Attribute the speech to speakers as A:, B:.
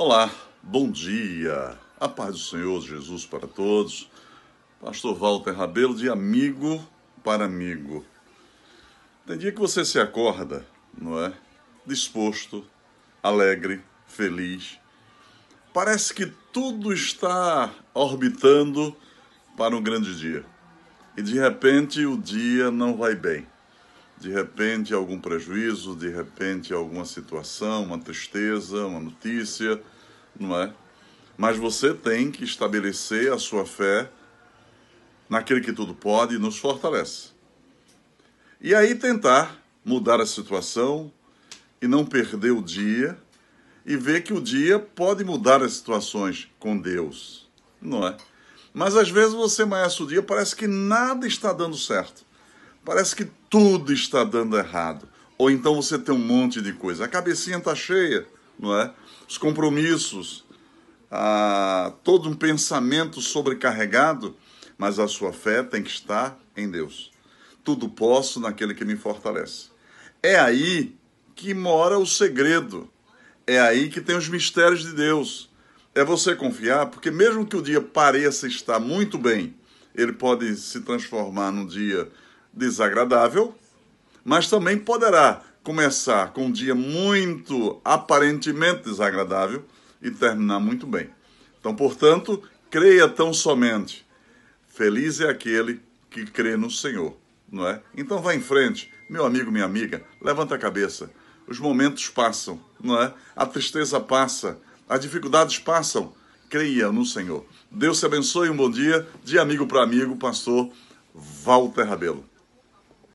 A: Olá, bom dia. A paz do Senhor Jesus para todos. Pastor Walter Rabelo, de amigo para amigo. Tem dia que você se acorda, não é? Disposto, alegre, feliz. Parece que tudo está orbitando para um grande dia. E de repente o dia não vai bem. De repente algum prejuízo, de repente alguma situação, uma tristeza, uma notícia, não é? Mas você tem que estabelecer a sua fé naquele que tudo pode e nos fortalece. E aí tentar mudar a situação e não perder o dia e ver que o dia pode mudar as situações com Deus, não é? Mas às vezes você amanhece o dia, parece que nada está dando certo. Parece que tudo está dando errado. Ou então você tem um monte de coisa. A cabecinha está cheia, não é? Os compromissos, ah, todo um pensamento sobrecarregado, mas a sua fé tem que estar em Deus. Tudo posso naquele que me fortalece. É aí que mora o segredo. É aí que tem os mistérios de Deus. É você confiar, porque mesmo que o dia pareça estar muito bem, ele pode se transformar num dia desagradável, mas também poderá começar com um dia muito aparentemente desagradável e terminar muito bem. Então, portanto, creia tão somente. Feliz é aquele que crê no Senhor, não é? Então vá em frente, meu amigo, minha amiga, levanta a cabeça. Os momentos passam, não é? A tristeza passa, as dificuldades passam. Creia no Senhor. Deus te abençoe, um bom dia. De amigo para amigo, pastor Walter Rabelo.